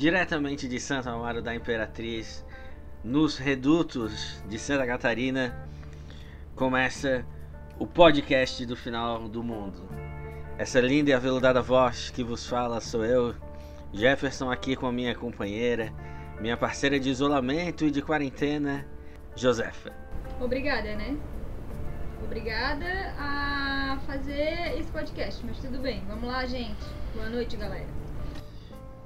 diretamente de Santo Amaro da Imperatriz, nos redutos de Santa Catarina, começa o podcast do final do mundo. Essa linda e aveludada voz que vos fala sou eu, Jefferson, aqui com a minha companheira, minha parceira de isolamento e de quarentena, Josefa. Obrigada, né? Obrigada a fazer esse podcast, mas tudo bem. Vamos lá, gente. Boa noite, galera.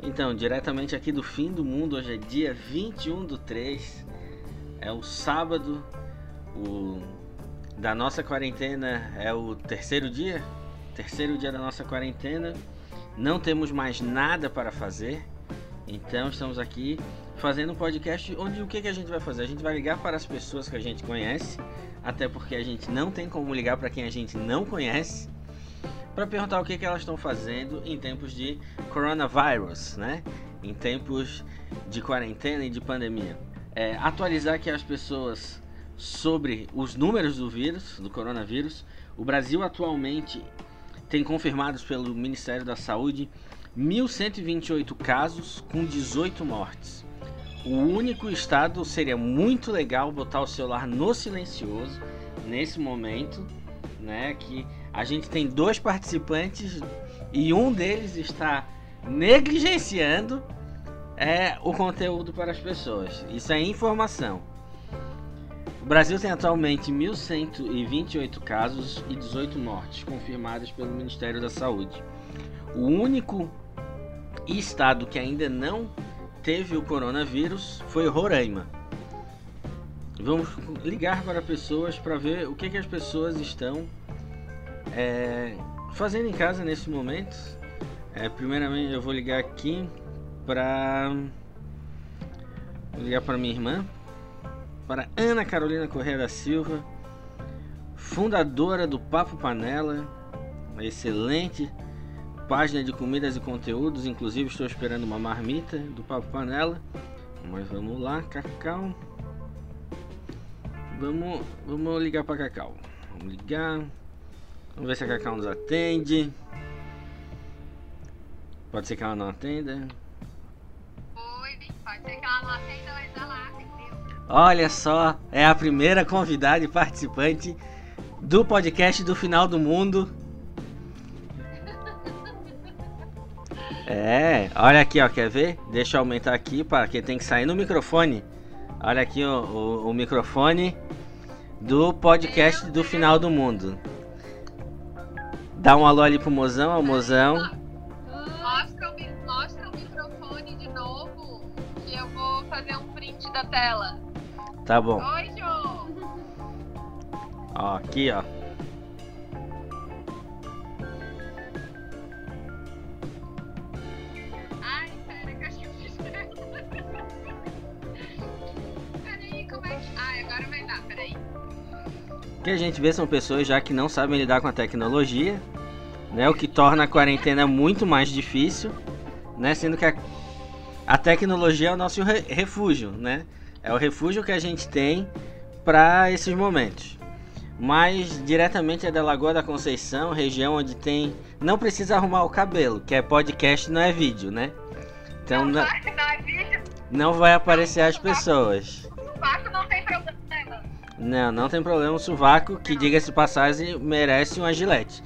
Então, diretamente aqui do fim do mundo, hoje é dia 21 do 3, é o sábado, o da nossa quarentena é o terceiro dia, terceiro dia da nossa quarentena. Não temos mais nada para fazer, então estamos aqui fazendo um podcast onde o que, que a gente vai fazer? A gente vai ligar para as pessoas que a gente conhece, até porque a gente não tem como ligar para quem a gente não conhece para perguntar o que, que elas estão fazendo em tempos de coronavírus, né? Em tempos de quarentena e de pandemia. É, atualizar aqui as pessoas sobre os números do vírus, do coronavírus. O Brasil atualmente tem confirmados pelo Ministério da Saúde 1.128 casos com 18 mortes. O único estado seria muito legal botar o celular no silencioso nesse momento, né? Que a gente tem dois participantes e um deles está negligenciando é, o conteúdo para as pessoas. Isso é informação. O Brasil tem atualmente 1.128 casos e 18 mortes confirmadas pelo Ministério da Saúde. O único estado que ainda não teve o coronavírus foi Roraima. Vamos ligar para pessoas para ver o que, que as pessoas estão é, fazendo em casa nesse momento, é, primeiramente eu vou ligar aqui para ligar para minha irmã, para Ana Carolina Correia da Silva, fundadora do Papo Panela, uma excelente página de comidas e conteúdos, inclusive estou esperando uma marmita do Papo Panela. Mas vamos lá, Cacau. Vamos, vamos ligar para Cacau. Vamos ligar. Vamos ver se a Cacau nos atende. Pode ser que ela não atenda. Oi, pode ser que ela não atenda, mas ela atendeu. Olha só, é a primeira convidada e participante do podcast do Final do Mundo. É, olha aqui, ó, quer ver? Deixa eu aumentar aqui, para que tem que sair no microfone. Olha aqui o, o, o microfone do podcast do Final do Mundo. Dá um alô ali pro mozão, ao mozão. Mostra o, mostra o microfone de novo, que eu vou fazer um print da tela. Tá bom. Oi, Jô! Ó, aqui, ó. Ai, pera, que eu acho que eu fiz Peraí, como é que... Ai, agora vai dar, peraí. Que a gente vê são pessoas já que não sabem lidar com a tecnologia, né? O que torna a quarentena muito mais difícil, né? Sendo que a, a tecnologia é o nosso re- refúgio, né? É o refúgio que a gente tem para esses momentos. Mas diretamente é da Lagoa da Conceição, região onde tem. Não precisa arrumar o cabelo, que é podcast, não é vídeo, né? Então não, vai, não é vídeo, não vai aparecer as pessoas. não. Não, não tem problema. O sovaco, que diga-se passagem, merece uma gilete.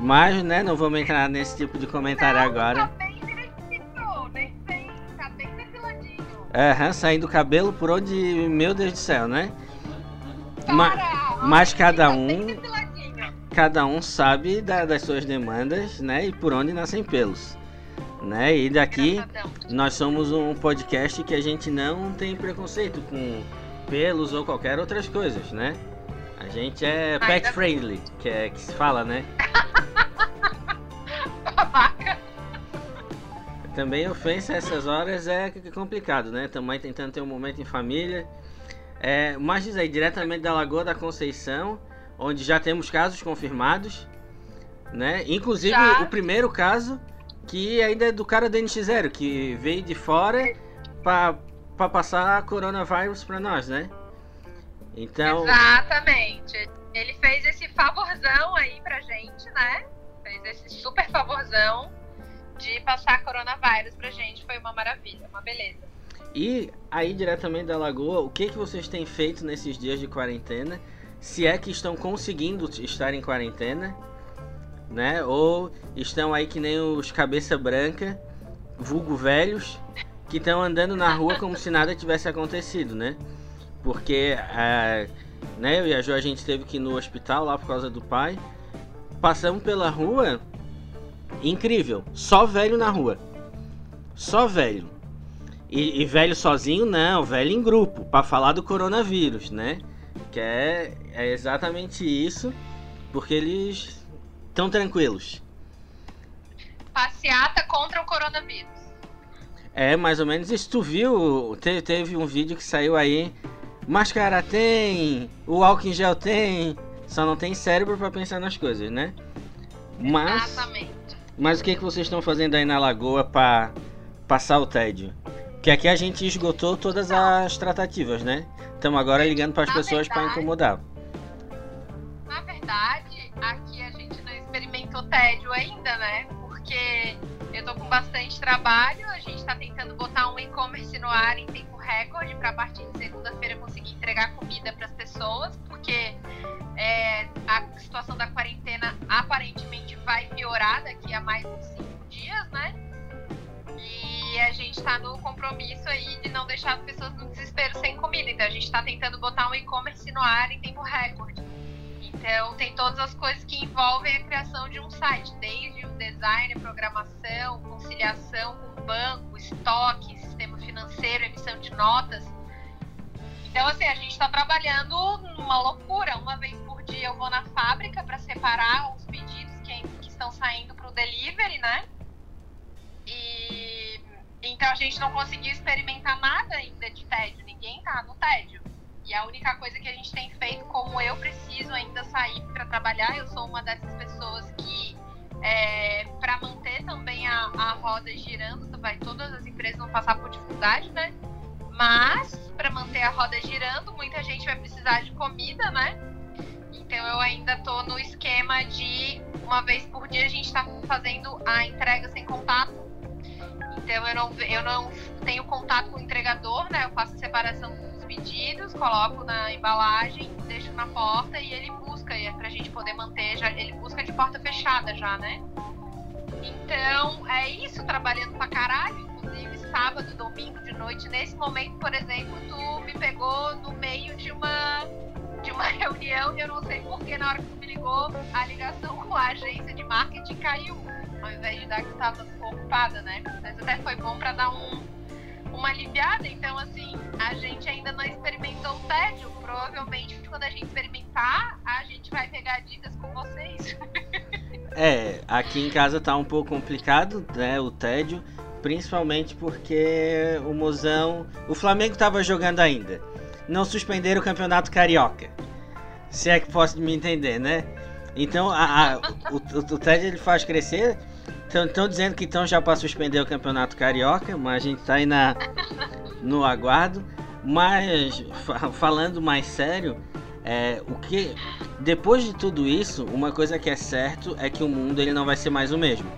Mas, né, não vamos entrar nesse tipo de comentário Não, agora. Tá bem direitinho, nem tem, tá bem depiladinho. Aham, saindo o cabelo por onde, meu Deus do céu, né? Ma- Para, mas olha, cada tá um-. Cada um sabe da- das suas demandas, né? E por onde nascem pelos. Né? E daqui nós somos um podcast que a gente não tem preconceito com pelos ou qualquer outras coisas, né? A gente é pet Ainda- friendly, que é que se fala, né? Também ofensa essas horas é c- complicado, né? Também tentando ter um momento em família. É, mas diz aí, diretamente da Lagoa da Conceição, onde já temos casos confirmados, né? Inclusive Já. o primeiro caso que ainda é do cara do NX0, que veio de fora pra, pra passar coronavírus pra nós, né? Então, Exatamente. Ele fez esse favorzão aí pra gente, né? Fez esse super favorzão de passar coronavírus pra gente. Foi uma maravilha, uma beleza. E aí, diretamente da Lagoa, o que, que vocês têm feito nesses dias de quarentena? Se é que estão conseguindo estar em quarentena, né? Ou estão aí que nem os cabeça branca, vulgo velhos, que estão andando na rua como se nada tivesse acontecido, né? Porque é, né, eu e a Jo a gente teve que ir no hospital lá por causa do pai. Passamos pela rua, incrível, só velho na rua. Só velho. E, e velho sozinho não, velho em grupo, para falar do coronavírus, né? Que é, é exatamente isso, porque eles estão tranquilos. Passeata contra o coronavírus. É, mais ou menos isso. Tu viu? Teve, teve um vídeo que saiu aí. Máscara tem, o álcool em gel tem, só não tem cérebro para pensar nas coisas, né? Mas, Exatamente. mas o que, que vocês estão fazendo aí na lagoa para passar o tédio? Que aqui a gente esgotou todas as tratativas, né? Estamos agora ligando para as pessoas para incomodar. Na verdade, aqui a gente não experimentou tédio ainda, né? Porque eu tô com bastante trabalho, a gente tá tentando botar um e-commerce no ar em tempo recorde para partir de segunda-feira conseguir entregar comida para as pessoas, porque é, a situação da quarentena aparentemente vai piorar daqui a mais uns cinco dias, né? E a gente tá no compromisso aí de não deixar as pessoas no desespero sem comida. Então a gente tá tentando botar um e-commerce no ar em tempo recorde. Então tem todas as coisas que envolvem a criação de um site, desde o design, programação, conciliação com banco, estoque, sistema financeiro, emissão de notas. Então assim, a gente está trabalhando numa loucura. Uma vez por dia eu vou na fábrica para separar os pedidos que, que estão saindo para o delivery, né? E então a gente não conseguiu experimentar nada ainda de tédio. Ninguém tá no tédio. E a única coisa que a gente tem feito, como eu preciso ainda sair para trabalhar, eu sou uma dessas pessoas que, é, para manter também a, a roda girando, vai todas as empresas vão passar por dificuldade, né? Mas para manter a roda girando, muita gente vai precisar de comida, né? Então eu ainda tô no esquema de uma vez por dia a gente está fazendo a entrega sem contato. Então eu não, eu não tenho contato com o entregador, né? Eu faço separação pedidos, coloco na embalagem, deixo na porta e ele busca, e é pra gente poder manter, já, ele busca de porta fechada já, né? Então é isso, trabalhando pra caralho, inclusive sábado, domingo de noite. Nesse momento, por exemplo, tu me pegou no meio de uma de uma reunião e eu não sei porque na hora que tu me ligou, a ligação com a agência de marketing caiu. Ao invés de dar que tu tava ocupada, né? Mas até foi bom pra dar um, uma aliviada. Então, assim, a gente ainda não experimentou o tédio. Provavelmente, quando a gente experimentar, a gente vai pegar dicas com vocês. É, aqui em casa tá um pouco complicado, né, o tédio, principalmente porque o Mozão, o Flamengo tava jogando ainda. Não suspenderam o Campeonato Carioca. Se é que posso me entender, né? Então, a, a- o, o, o tédio ele faz crescer. Estão dizendo que estão já para suspender o Campeonato Carioca, mas a gente tá aí na, no aguardo. Mas, fa- falando mais sério, é, o que depois de tudo isso, uma coisa que é certo é que o mundo ele não vai ser mais o mesmo.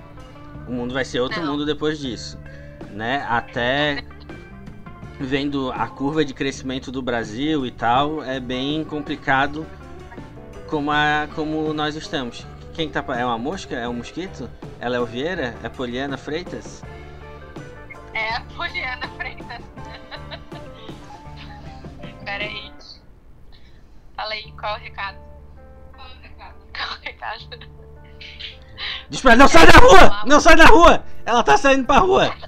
O mundo vai ser outro Não. mundo depois disso, né? Até vendo a curva de crescimento do Brasil e tal, é bem complicado como a, como nós estamos. Quem tá é uma mosca? É um mosquito? É Léo Vieira? É Poliana Freitas? É a Poliana Freitas. Pera aí. Fala aí, qual é o recado? Qual é o recado? Qual é o recado? Diz pra ela, não sai da rua! Não sai da rua! Ela tá saindo pra rua!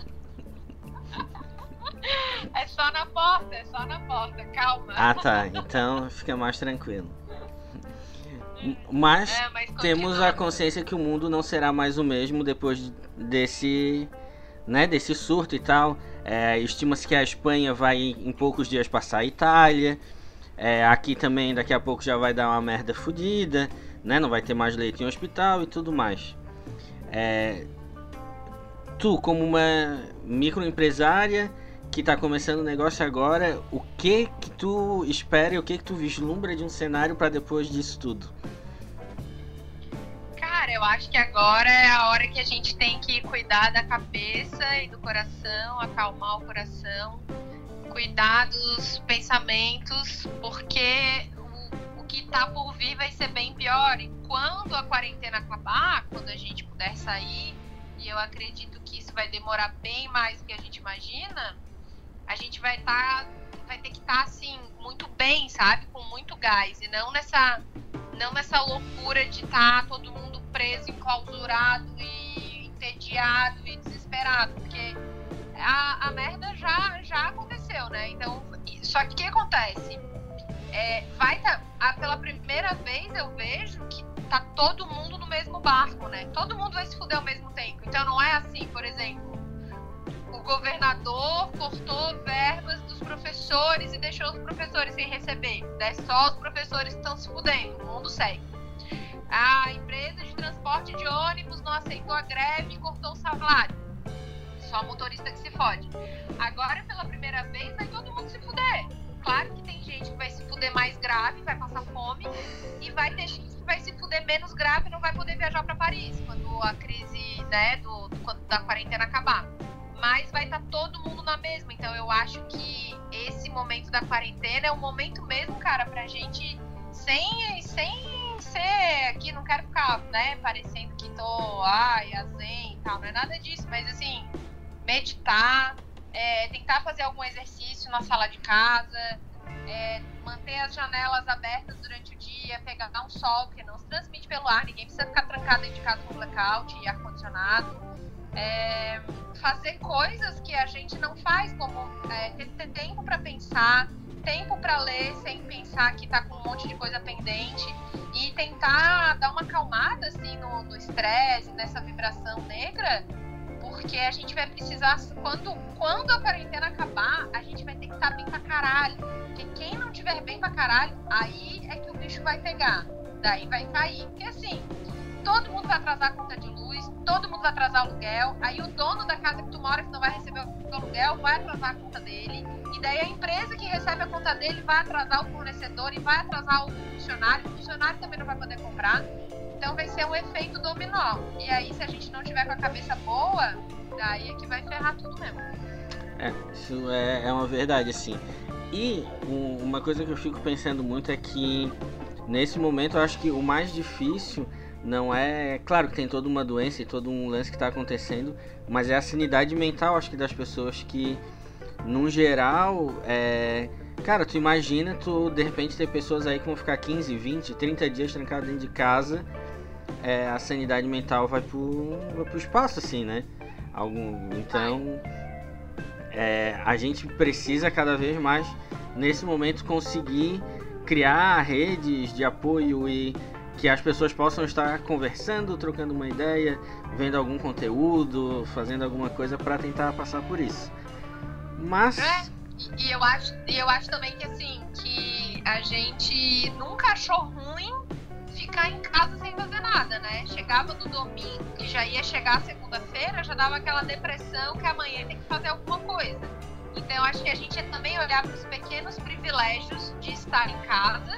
É só na porta, é só na porta, calma. Ah tá, então fica mais tranquilo. Mas É, mas temos a consciência que o mundo não será mais o mesmo depois desse, né, desse surto e tal. É, Estima-se que a Espanha vai em poucos dias passar a Itália. É, aqui também daqui a pouco já vai dar uma merda fodida, né? Não vai ter mais leite em hospital e tudo mais. É, tu, como uma microempresária que está começando o negócio agora, o que que tu espera e o que que tu vislumbra de um cenário para depois disso tudo? Cara, eu acho que agora é a hora que a gente tem que cuidar da cabeça e do coração, acalmar o coração, cuidar dos pensamentos, porque o, o que tá por vir vai ser bem pior. E quando a quarentena acabar, quando a gente puder sair, e eu acredito que isso vai demorar bem mais do que a gente imagina, a gente vai estar. Tá, vai ter que estar tá, assim, muito bem, sabe? Com muito gás. E não nessa. Não nessa loucura de estar tá todo mundo preso, enclausurado e entediado e desesperado. Porque a, a merda já, já aconteceu, né? Então, só que o que acontece? É, vai tá, pela primeira vez eu vejo que tá todo mundo no mesmo barco, né? Todo mundo vai se fuder ao mesmo tempo. Então não é assim, por exemplo, o governador cortou verbas dos professores e deixou os professores sem receber. É só os professores estão se fudendo, o mundo segue. A empresa de transporte de ônibus não aceitou a greve e cortou o salário. Só motorista que se fode. Agora, pela primeira vez, vai todo mundo se fuder. Claro que tem gente que vai se fuder mais grave, vai passar fome, e vai ter gente que vai se fuder menos grave e não vai poder viajar para Paris quando a crise né, do, do, da quarentena acabar. Mas vai estar tá todo mundo na mesma. Então eu acho que esse momento da quarentena é o momento mesmo, cara, pra gente sem, sem ser aqui, não quero ficar, né, parecendo que tô, ai, a zen e tal, não é nada disso, mas assim, meditar, é, tentar fazer algum exercício na sala de casa, é, manter as janelas abertas durante o dia, pegar um sol, que não se transmite pelo ar, ninguém precisa ficar trancado dentro de casa com blackout e ar-condicionado. É, fazer coisas que a gente não faz, como é, ter, ter tempo para pensar, tempo para ler sem pensar que está com um monte de coisa pendente e tentar dar uma acalmada assim no estresse, nessa vibração negra porque a gente vai precisar, quando, quando a quarentena acabar, a gente vai ter que estar bem pra caralho. Porque quem não tiver bem pra caralho, aí é que o bicho vai pegar. Daí vai cair. Porque assim, todo mundo vai atrasar a conta de luz, todo mundo vai atrasar o aluguel. Aí o dono da casa que tu mora, que não vai receber o aluguel, vai atrasar a conta dele. E daí a empresa que recebe a conta dele vai atrasar o fornecedor e vai atrasar o funcionário. O funcionário também não vai poder comprar. Então vai ser um efeito dominó. E aí, se a gente não tiver com a cabeça boa, daí é que vai ferrar tudo mesmo. É, isso é, é uma verdade, assim. E um, uma coisa que eu fico pensando muito é que nesse momento eu acho que o mais difícil não é. Claro que tem toda uma doença e todo um lance que está acontecendo, mas é a sanidade mental, acho que das pessoas que, no geral, é. Cara, tu imagina tu de repente ter pessoas aí que vão ficar 15, 20, 30 dias trancadas dentro de casa é, a sanidade mental vai pro, vai pro espaço, assim, né? Algum, então, é, a gente precisa cada vez mais, nesse momento, conseguir criar redes de apoio e que as pessoas possam estar conversando, trocando uma ideia, vendo algum conteúdo, fazendo alguma coisa para tentar passar por isso. Mas. É, e eu acho, eu acho também que assim, que a gente nunca achou ruim ficar em casa sem fazer nada, né? Chegava no domingo e já ia chegar segunda-feira, já dava aquela depressão que amanhã tem que fazer alguma coisa. Então acho que a gente é também olhar para os pequenos privilégios de estar em casa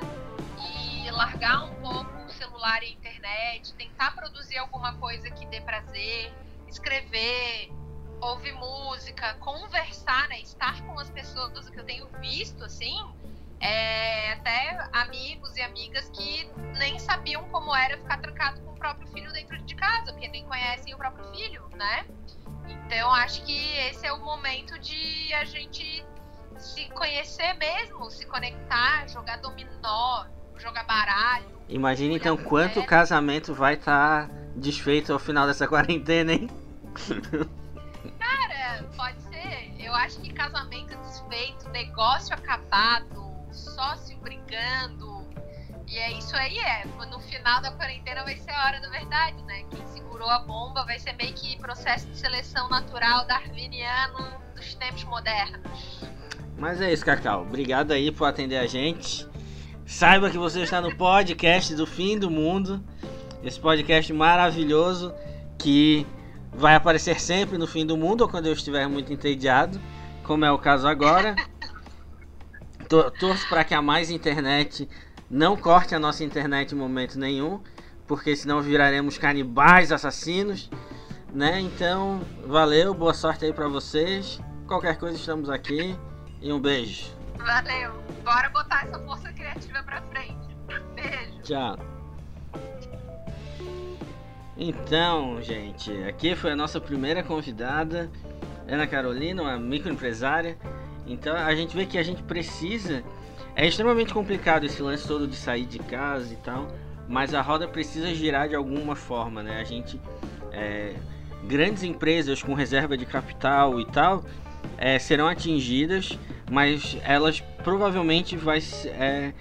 e largar um pouco celular e internet, tentar produzir alguma coisa que dê prazer, escrever, ouvir música, conversar, né? Estar com as pessoas, o que eu tenho visto, assim, é, até amigos e amigas que nem sabiam como era ficar trancado com o próprio filho dentro de casa, porque nem conhecem o próprio filho, né? Então acho que esse é o momento de a gente se conhecer mesmo, se conectar, jogar dominó, jogar baralho. Imagina então quanto casamento vai estar tá desfeito ao final dessa quarentena, hein? Cara, pode ser. Eu acho que casamento desfeito, negócio acabado, sócio brigando. E é isso aí, é. No final da quarentena vai ser a hora da verdade, né? Quem segurou a bomba vai ser meio que processo de seleção natural darwiniano dos tempos modernos. Mas é isso, Cacau. Obrigado aí por atender a gente. Saiba que você está no podcast do fim do mundo. Esse podcast maravilhoso que vai aparecer sempre no fim do mundo ou quando eu estiver muito entediado, como é o caso agora. torço para que a mais internet não corte a nossa internet em momento nenhum, porque senão viraremos canibais assassinos, né? Então, valeu, boa sorte aí para vocês. Qualquer coisa estamos aqui e um beijo. Valeu. Bora botar essa força criativa pra frente. Beijo. Tchau. Então, gente, aqui foi a nossa primeira convidada, Ana Carolina, uma microempresária. Então, a gente vê que a gente precisa. É extremamente complicado esse lance todo de sair de casa e tal, mas a roda precisa girar de alguma forma, né? A gente. É, grandes empresas com reserva de capital e tal é, serão atingidas, mas elas provavelmente vai, é,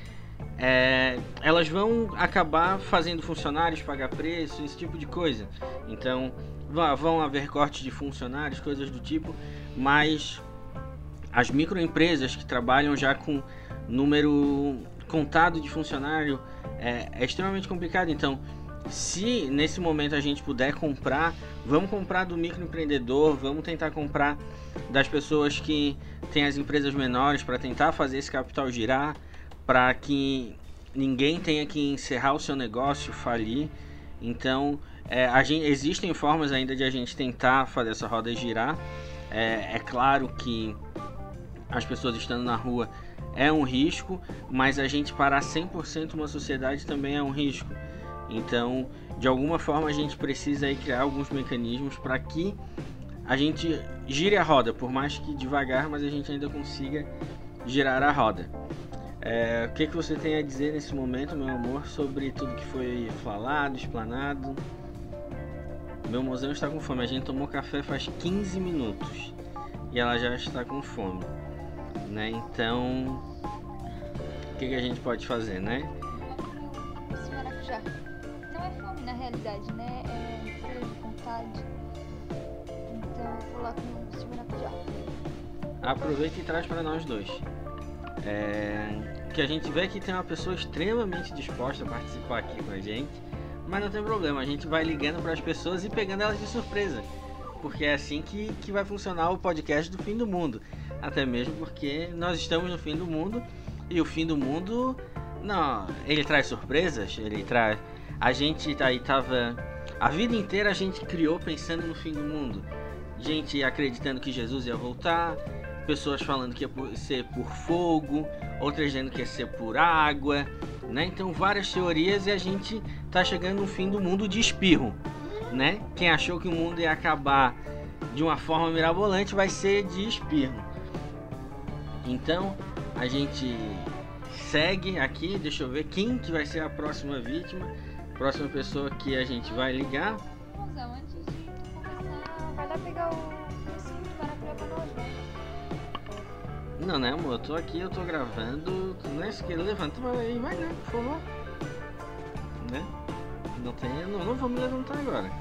é, elas vão acabar fazendo funcionários pagar preço, esse tipo de coisa. Então vão haver cortes de funcionários, coisas do tipo, mas as microempresas que trabalham já com número contado de funcionário é, é extremamente complicado. Então, se nesse momento a gente puder comprar, vamos comprar do microempreendedor, vamos tentar comprar das pessoas que têm as empresas menores para tentar fazer esse capital girar, para que ninguém tenha que encerrar o seu negócio, falir. Então, é, gente, existem formas ainda de a gente tentar fazer essa roda girar. É, é claro que as pessoas estando na rua é um risco, mas a gente parar 100% uma sociedade também é um risco. Então, de alguma forma, a gente precisa criar alguns mecanismos para que a gente gire a roda, por mais que devagar, mas a gente ainda consiga girar a roda. É, o que, que você tem a dizer nesse momento, meu amor, sobre tudo que foi falado, explanado? Meu mozão está com fome. A gente tomou café faz 15 minutos e ela já está com fome, né? Então, o que, que a gente pode fazer, né? Maracujá. Não é fome na realidade, né? É frio de vontade. Vou. Aproveita e traz para nós dois. É, que a gente vê que tem uma pessoa extremamente disposta a participar aqui com a gente, mas não tem problema, a gente vai ligando para as pessoas e pegando elas de surpresa, porque é assim que, que vai funcionar o podcast do fim do mundo, até mesmo porque nós estamos no fim do mundo e o fim do mundo, não, ele traz surpresas, ele traz, a gente aí tava a vida inteira a gente criou pensando no fim do mundo, gente acreditando que Jesus ia voltar pessoas falando que ia ser por fogo, outras dizendo que ia ser por água, né? Então várias teorias e a gente tá chegando no fim do mundo de espirro, né? Quem achou que o mundo ia acabar de uma forma mirabolante vai ser de espirro. Então a gente segue aqui, deixa eu ver quem que vai ser a próxima vítima, próxima pessoa que a gente vai ligar. Antes de começar, vai lá pegar o Não, né, amor? Eu tô aqui, eu tô gravando. Não é esquerda, levanta e vai, né, por favor. Né? Não tem. Não, não vamos levantar agora.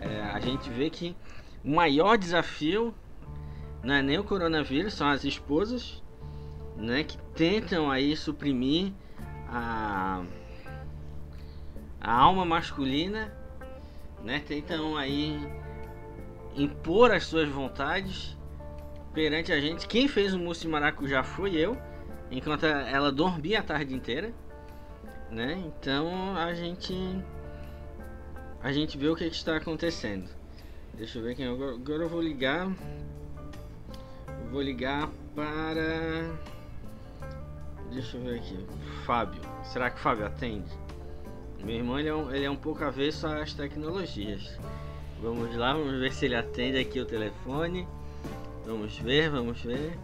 É, a gente vê que o maior desafio não é nem o coronavírus, são as esposas, né, que tentam aí suprimir a, a alma masculina, né, tentam aí impor as suas vontades perante a gente. Quem fez o mousse de maracujá foi eu, enquanto ela dormia a tarde inteira, né? Então a gente a gente vê o que, que está acontecendo. Deixa eu ver quem agora, agora eu vou ligar. Eu vou ligar para Deixa eu ver aqui. Fábio. Será que o Fábio atende? Meu irmão ele é, um, ele é um pouco avesso às tecnologias. Vamos lá, vamos ver se ele atende aqui o telefone. Vamos ver, vamos ver.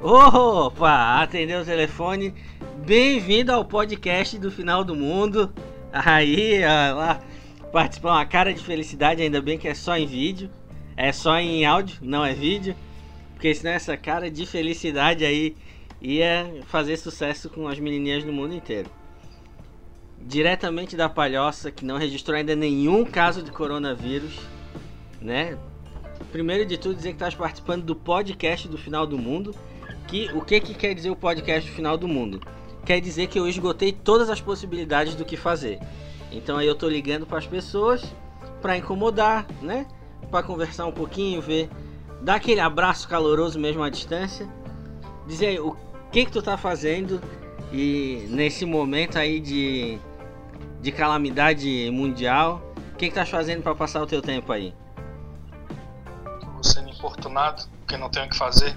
Opa! Atendeu o telefone. Bem-vindo ao podcast do Final do Mundo. Aí, lá. Participar uma cara de felicidade, ainda bem que é só em vídeo. É só em áudio, não é vídeo. Porque senão essa cara de felicidade aí ia fazer sucesso com as menininhas do mundo inteiro diretamente da Palhoça, que não registrou ainda nenhum caso de coronavírus, né? Primeiro de tudo, dizer que estás participando do podcast do Final do Mundo. Que o que, que quer dizer o podcast do Final do Mundo? Quer dizer que eu esgotei todas as possibilidades do que fazer. Então aí eu tô ligando para as pessoas para incomodar, né? Para conversar um pouquinho, ver, dar aquele abraço caloroso mesmo à distância. Dizer aí, o que que tu tá fazendo e nesse momento aí de, de calamidade mundial, o que que tá fazendo para passar o teu tempo aí? Tô sendo importunado, porque não tenho o que fazer.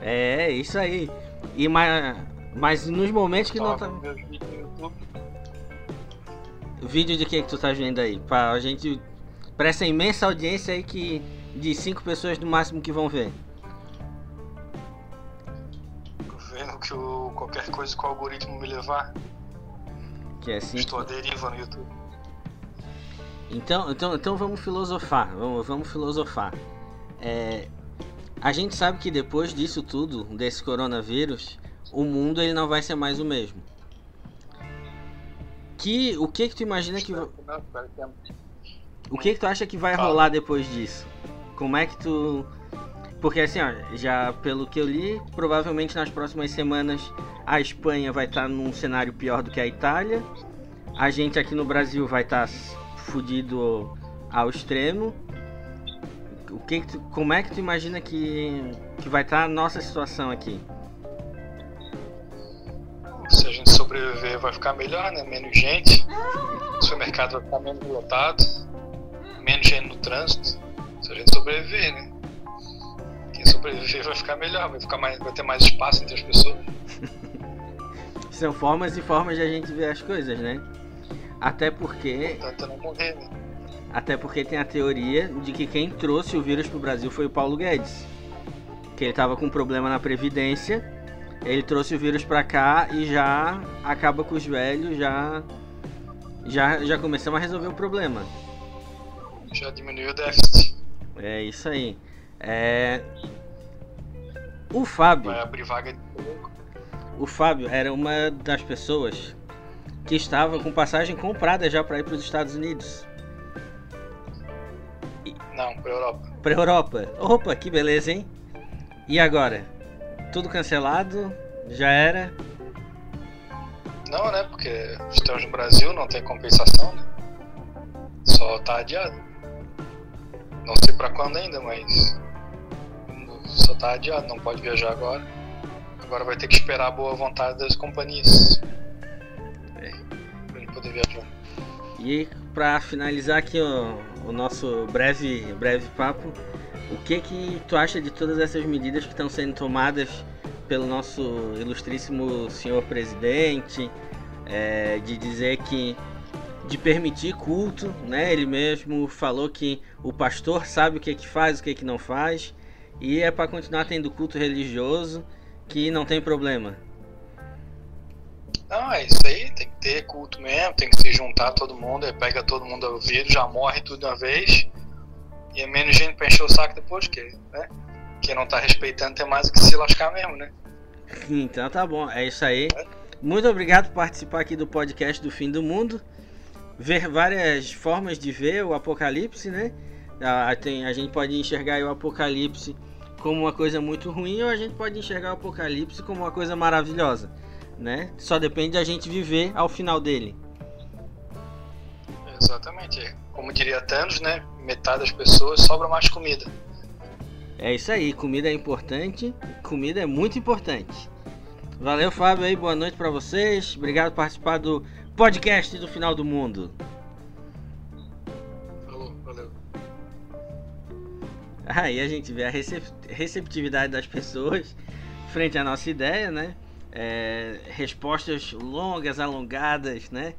É, isso aí. E mas, mas nos momentos que não tá. Vídeo de que que tu tá vendo aí? Pra gente. Pra essa imensa audiência aí que. De cinco pessoas no máximo que vão ver. Que o, qualquer coisa que o algoritmo me levar. Que é assim. Estou à deriva no YouTube. Então, então, então vamos filosofar, vamos, vamos filosofar. É, a gente sabe que depois disso tudo, desse coronavírus, o mundo ele não vai ser mais o mesmo. Que, o que que tu imagina que o que que tu acha que vai rolar depois disso? Como é que tu porque assim, ó, já pelo que eu li, provavelmente nas próximas semanas a Espanha vai estar num cenário pior do que a Itália. A gente aqui no Brasil vai estar fudido ao extremo. O que, que tu, como é que tu imagina que, que vai estar a nossa situação aqui? Se a gente sobreviver, vai ficar melhor, né? Menos gente. O supermercado vai ficar menos lotado. Menos gente no trânsito. Se a gente sobreviver, né? Sobreviver vai ficar melhor, vai, ficar mais, vai ter mais espaço entre as pessoas. São formas e formas de a gente ver as coisas, né? Até porque não morrer, né? Até porque tem a teoria de que quem trouxe o vírus pro Brasil foi o Paulo Guedes. Que ele tava com um problema na Previdência. Ele trouxe o vírus pra cá e já acaba com os velhos, já. Já, já começamos a resolver o problema. Já diminuiu o déficit. É isso aí. É. O Fábio. Vai abrir vaga de. O Fábio era uma das pessoas que estava com passagem comprada já para ir para os Estados Unidos. Não, pra Europa. Pra Europa. Opa, que beleza, hein? E agora? Tudo cancelado? Já era? Não, né? Porque estamos no Brasil, não tem compensação, né? Só tá adiado. Não sei pra quando ainda, mas. Só tá adiado, não pode viajar agora. Agora vai ter que esperar a boa vontade das companhias. É. Pra ele poder viajar. E pra finalizar aqui o, o nosso breve, breve papo, o que que tu acha de todas essas medidas que estão sendo tomadas pelo nosso ilustríssimo senhor presidente, é, de dizer que de permitir culto, né? Ele mesmo falou que o pastor sabe o que que faz, o que que não faz, e é para continuar tendo culto religioso, que não tem problema. Não, é isso aí, tem que ter culto mesmo, tem que se juntar todo mundo, aí pega todo mundo ao vírus, já morre tudo de uma vez. E é menos gente pra encher o saco depois, que, né? Quem não tá respeitando tem mais o que se lascar mesmo, né? Então tá bom, é isso aí. Muito obrigado por participar aqui do podcast do Fim do Mundo. Ver várias formas de ver o apocalipse, né? A, tem, a gente pode enxergar o apocalipse como uma coisa muito ruim ou a gente pode enxergar o apocalipse como uma coisa maravilhosa, né? Só depende da gente viver ao final dele. Exatamente. Como diria Thanos, né? Metade das pessoas sobra mais comida. É isso aí, comida é importante, comida é muito importante. Valeu, Fábio aí, boa noite pra vocês. Obrigado por participar do podcast do Final do Mundo. Aí a gente vê a recep- receptividade das pessoas frente à nossa ideia, né? É, respostas longas, alongadas, né?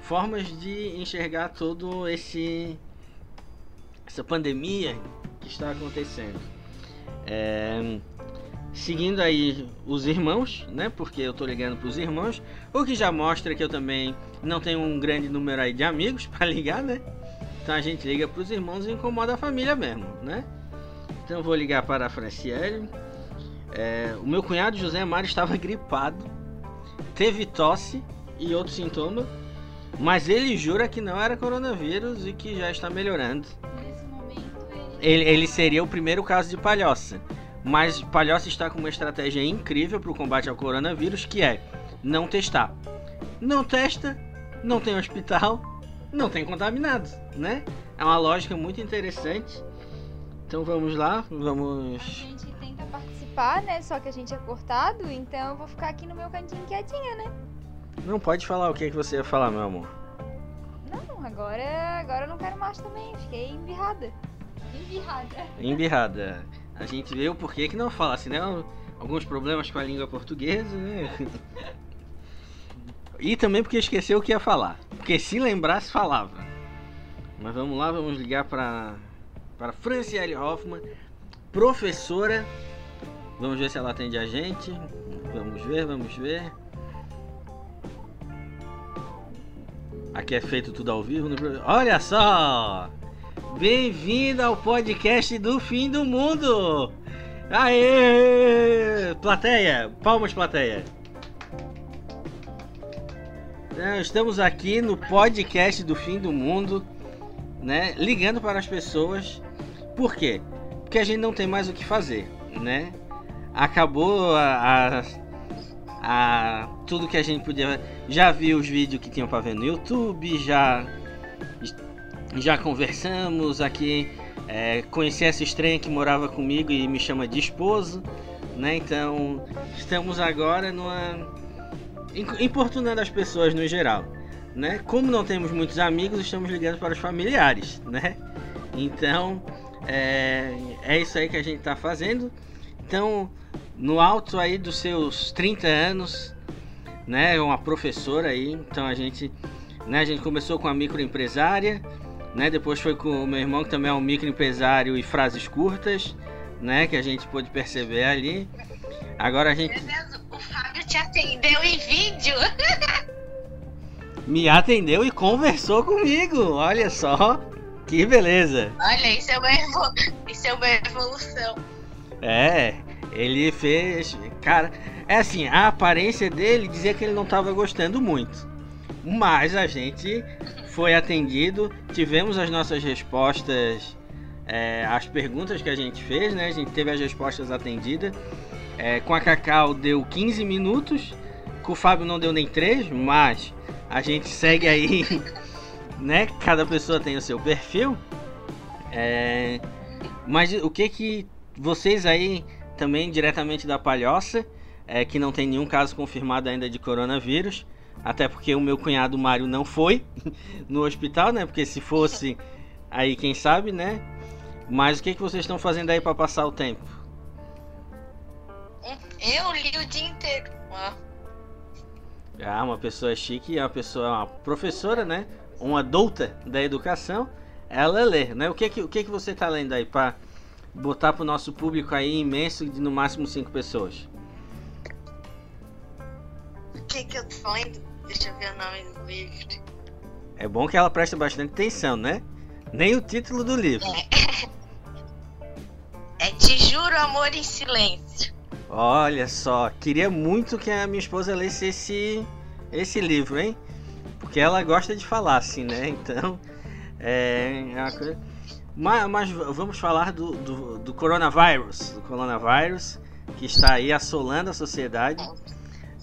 Formas de enxergar todo esse essa pandemia que está acontecendo. É, seguindo aí os irmãos, né? Porque eu tô ligando para os irmãos, o que já mostra que eu também não tenho um grande número aí de amigos para ligar, né? Então a gente liga para os irmãos e incomoda a família mesmo, né? Então eu vou ligar para a Franciele. É, o meu cunhado José Mário estava gripado, teve tosse e outro sintoma, mas ele jura que não era coronavírus e que já está melhorando. Nesse momento ele. Ele, ele seria o primeiro caso de palhoça. Mas palhoça está com uma estratégia incrível para o combate ao coronavírus, que é não testar. Não testa, não tem hospital, não tem contaminados, né? É uma lógica muito interessante. Então vamos lá, A vamos. gente tenta participar né? Só que a gente é cortado, então eu vou ficar aqui no meu cantinho quietinha, né? Não pode falar o que, que você ia falar, meu amor. Não, agora, agora eu não quero mais também. Fiquei embirrada. Embirrada. Embirrada. A gente vê o porquê que não fala, assim, né? Alguns problemas com a língua portuguesa, né? E também porque esqueceu o que ia falar. Porque se lembrasse, falava. Mas vamos lá, vamos ligar para para Franciele Hoffman, professora. Vamos ver se ela atende a gente. Vamos ver, vamos ver. Aqui é feito tudo ao vivo. No... Olha só! Bem-vinda ao podcast do fim do mundo! Aê! Plateia! Palmas, plateia! É, estamos aqui no podcast do fim do mundo, né? Ligando para as pessoas. Por quê? Porque a gente não tem mais o que fazer, né? Acabou a, a, a tudo que a gente podia. Já viu os vídeos que tinham para ver no YouTube, já já conversamos aqui. É, conheci essa estranha que morava comigo e me chama de esposo, né? Então estamos agora numa importunando as pessoas no geral, né? Como não temos muitos amigos, estamos ligando para os familiares, né? Então, é, é isso aí que a gente está fazendo. Então, no alto aí dos seus 30 anos, né? Uma professora aí. Então a gente, né? A gente começou com a microempresária, né? Depois foi com o meu irmão que também é um microempresário e frases curtas, né? Que a gente pôde perceber ali. Agora a gente. Fábio te atendeu em vídeo. Me atendeu e conversou comigo. Olha só. Que beleza. Olha, isso é uma, evol... isso é uma evolução. É, ele fez. Cara, é assim, a aparência dele dizia que ele não estava gostando muito. Mas a gente foi atendido, tivemos as nossas respostas, é, as perguntas que a gente fez, né? A gente teve as respostas atendidas. É, com a Cacau deu 15 minutos, com o Fábio não deu nem 3, mas a gente segue aí, né? Cada pessoa tem o seu perfil. É, mas o que que vocês aí, também diretamente da Palhoça, é, que não tem nenhum caso confirmado ainda de coronavírus, até porque o meu cunhado Mário não foi no hospital, né? Porque se fosse, aí quem sabe, né? Mas o que, que vocês estão fazendo aí para passar o tempo? Eu li o dia inteiro. Ah. Ah, uma pessoa chique, uma pessoa, uma professora, né? Uma adulta da educação, ela lê, né? O que que, o que, que você tá lendo aí para botar pro nosso público aí imenso de no máximo cinco pessoas? O que que eu tô lendo? Deixa eu ver o nome do livro. É bom que ela preste bastante atenção, né? Nem o título do livro. É, é Te Juro Amor em Silêncio. Olha só, queria muito que a minha esposa lesse esse, esse livro, hein? Porque ela gosta de falar assim, né? Então, é, é uma coisa... mas, mas, vamos falar do, do, do, coronavírus, do coronavírus que está aí assolando a sociedade.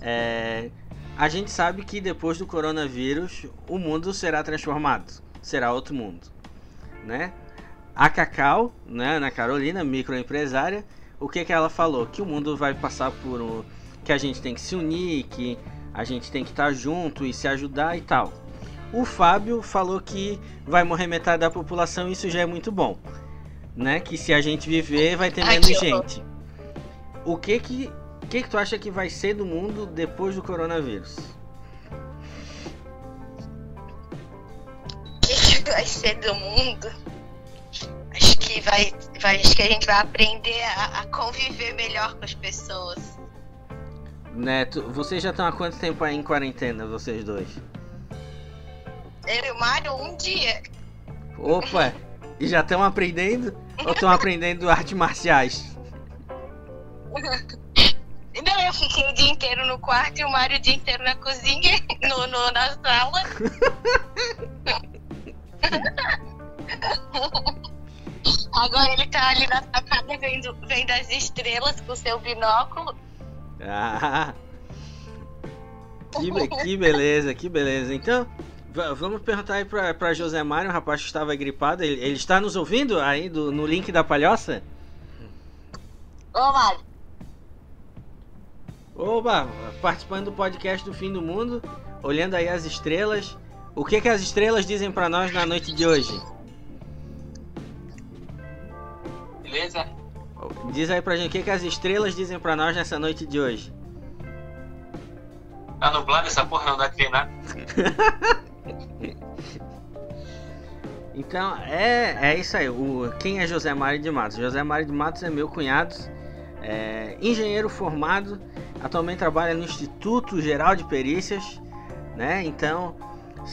É, a gente sabe que depois do coronavírus o mundo será transformado, será outro mundo, né? A Cacau, né, Ana Carolina, microempresária, o que que ela falou? Que o mundo vai passar por um, que a gente tem que se unir, que a gente tem que estar junto e se ajudar e tal. O Fábio falou que vai morrer metade da população e isso já é muito bom, né? Que se a gente viver vai ter menos gente. O que que que, que tu acha que vai ser do mundo depois do coronavírus? O que, que vai ser do mundo? Que vai, vai, acho que a gente vai aprender a, a conviver melhor com as pessoas. Neto, vocês já estão há quanto tempo aí em quarentena, vocês dois? Eu e o Mário, um dia. Opa! e já estão aprendendo? ou estão aprendendo artes marciais? Não, eu fiquei o dia inteiro no quarto e o Mário o dia inteiro na cozinha, no, no na sala. Agora ele tá ali na sacada vendo, vendo as estrelas com seu binóculo. Ah! Que, que beleza, que beleza. Então, vamos perguntar aí pra, pra José Mário, um rapaz que estava gripado. Ele, ele está nos ouvindo aí do, no link da palhoça? Ô, Mário. Oba, participando do podcast do Fim do Mundo, olhando aí as estrelas. O que que as estrelas dizem pra nós na noite de hoje? Beleza? Diz aí pra gente o que que as estrelas dizem pra nós nessa noite de hoje. Tá nublado essa porra, não dá nada. Então, é, é isso aí. O, quem é José Mário de Matos? José Mário de Matos é meu cunhado, é engenheiro formado, atualmente trabalha no Instituto Geral de Perícias, né? Então,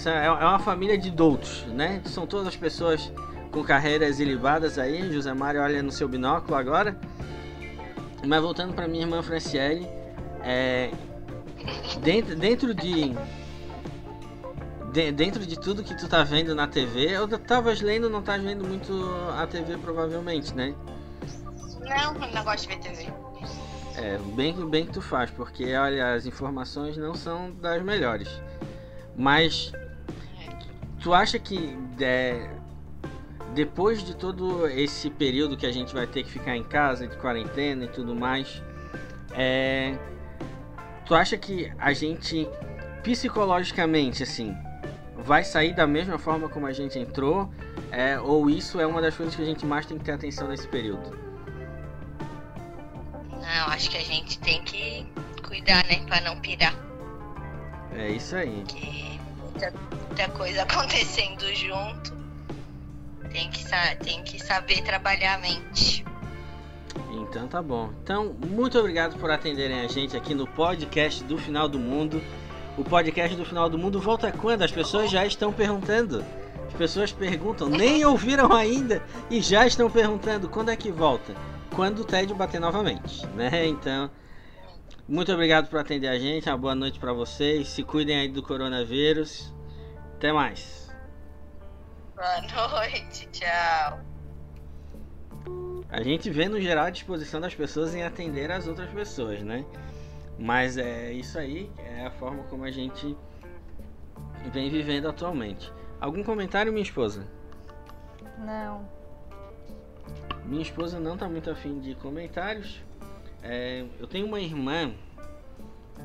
é é uma família de doutos, né? São todas pessoas com carreiras ilibadas aí. José Mário olha no seu binóculo agora. Mas voltando para minha irmã Franciele, é, dentro, dentro de de- dentro de tudo que tu tá vendo na TV, eu tava lendo, não tá vendo muito a TV provavelmente, né? Não, eu não gosto de ver TV. É, bem, bem que tu faz, porque olha, as informações não são das melhores. Mas tu acha que é, depois de todo esse período que a gente vai ter que ficar em casa, de quarentena e tudo mais, é, tu acha que a gente psicologicamente assim vai sair da mesma forma como a gente entrou? É, ou isso é uma das coisas que a gente mais tem que ter atenção nesse período? Não, acho que a gente tem que cuidar, né? Pra não pirar. É isso aí. Porque muita, muita coisa acontecendo junto. Tem que, tem que saber trabalhar a mente. Então tá bom. Então, muito obrigado por atenderem a gente aqui no podcast do Final do Mundo. O podcast do Final do Mundo volta quando? As pessoas já estão perguntando. As pessoas perguntam, nem ouviram ainda e já estão perguntando quando é que volta. Quando o tédio bater novamente, né? Então, muito obrigado por atender a gente. Uma boa noite pra vocês. Se cuidem aí do coronavírus. Até mais. Boa noite, tchau. A gente vê no geral a disposição das pessoas em atender as outras pessoas, né? Mas é isso aí, é a forma como a gente vem vivendo atualmente. Algum comentário, minha esposa? Não. Minha esposa não tá muito afim de comentários. É, eu tenho uma irmã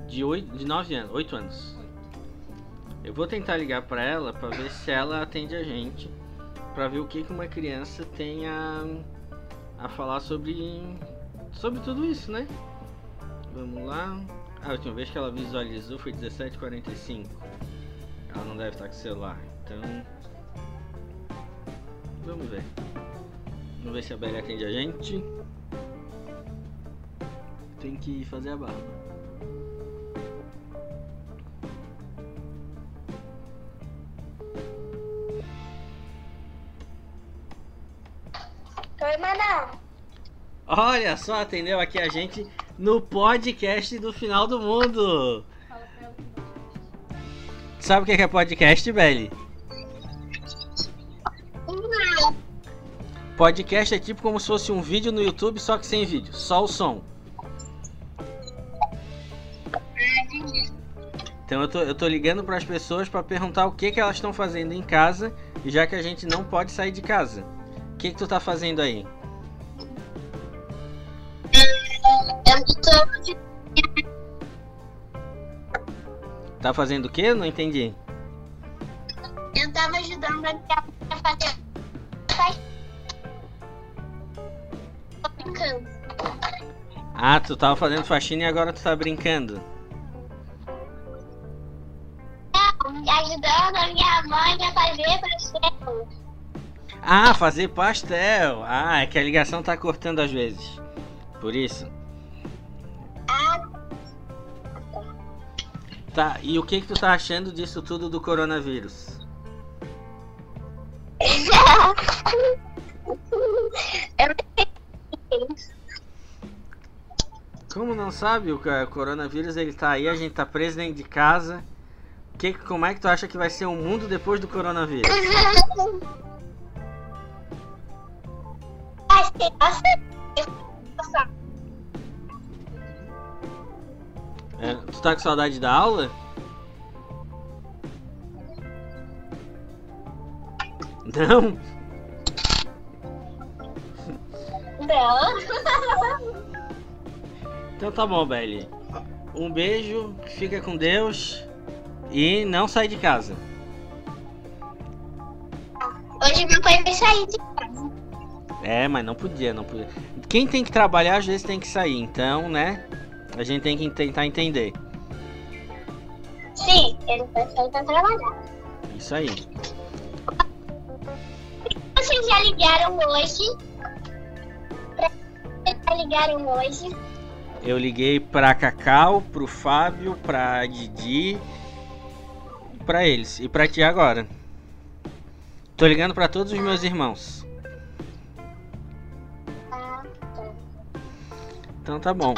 de, 8, de 9 anos, 8 anos. Eu vou tentar ligar pra ela pra ver se ela atende a gente, Pra ver o que que uma criança tem a, a falar sobre sobre tudo isso, né? Vamos lá. A última vez que ela visualizou foi 17h45. Ela não deve estar com o celular, então vamos ver. Vamos ver se a Belly atende a gente. Tem que fazer a barba. Olha só, atendeu aqui a gente no podcast do Final do Mundo. Sabe o que é podcast, Belly? Podcast é tipo como se fosse um vídeo no YouTube, só que sem vídeo, só o som. Então eu tô, eu tô ligando para as pessoas para perguntar o que, que elas estão fazendo em casa, já que a gente não pode sair de casa. O que, que tu tá fazendo aí? Tô Tá fazendo o quê? Não entendi. Eu tava ajudando a minha mãe a fazer. Faz- Tô brincando. Ah, tu tava fazendo faxina e agora tu tá brincando. Ajudando a minha mãe a fazer pastel. Ah, fazer pastel. Ah, é que a ligação tá cortando às vezes. Por isso. Tá, e o que que tu tá achando disso tudo do coronavírus? Como não sabe, o coronavírus ele tá aí, a gente tá preso dentro de casa. Que, como é que tu acha que vai ser o mundo depois do coronavírus? É, tu tá com saudade da aula? Não? não. Então tá bom, Belly. um beijo, fica com Deus e não sai de casa. Hoje meu pai vai sair de casa. É, mas não podia, não podia. Quem tem que trabalhar às vezes tem que sair, então, né? A gente tem que tentar entender. Sim, ele vai sair pra trabalhar. Isso aí. Vocês já ligaram hoje? Pra... Vocês já ligaram hoje? Eu liguei pra Cacau, pro Fábio, pra Didi, pra eles e pra ti agora. Tô ligando pra todos os meus irmãos. Ah, tá. Então tá bom.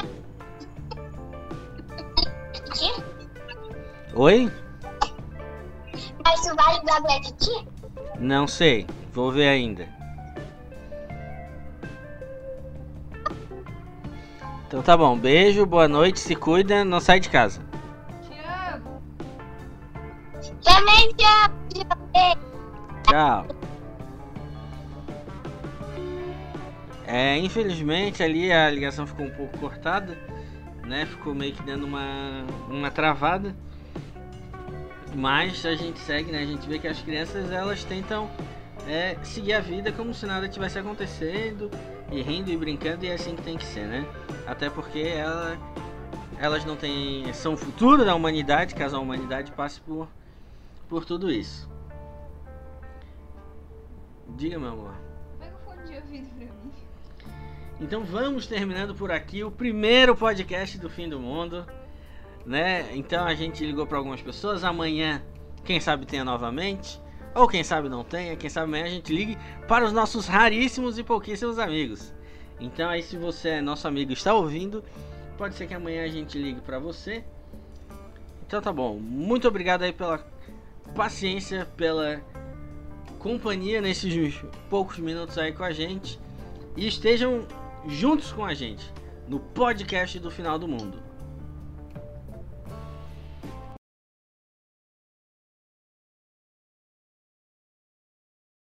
Oi? Mas tu vai ligar pra Titi? Não sei, vou ver ainda. Então tá bom, beijo, boa noite, se cuida, não sai de casa. Tiago, Também já. Tchau. É, infelizmente ali a ligação ficou um pouco cortada, né? Ficou meio que dando uma, uma travada. Mas a gente segue, né? A gente vê que as crianças elas tentam é, seguir a vida como se nada tivesse acontecendo e rindo e brincando e é assim que tem que ser, né? Até porque ela, elas não têm são o futuro da humanidade, caso a humanidade passe por por tudo isso. Diga, meu amor. pega o fone de ouvido pra mim. Então vamos terminando por aqui o primeiro podcast do fim do mundo, né? Então a gente ligou para algumas pessoas. Amanhã, quem sabe tenha novamente, ou quem sabe não tenha. Quem sabe amanhã a gente ligue para os nossos raríssimos e pouquíssimos amigos. Então aí se você é nosso amigo está ouvindo, pode ser que amanhã a gente ligue para você. Então tá bom. Muito obrigado aí pela paciência, pela companhia nesses poucos minutos aí com a gente. E estejam juntos com a gente no podcast do final do mundo.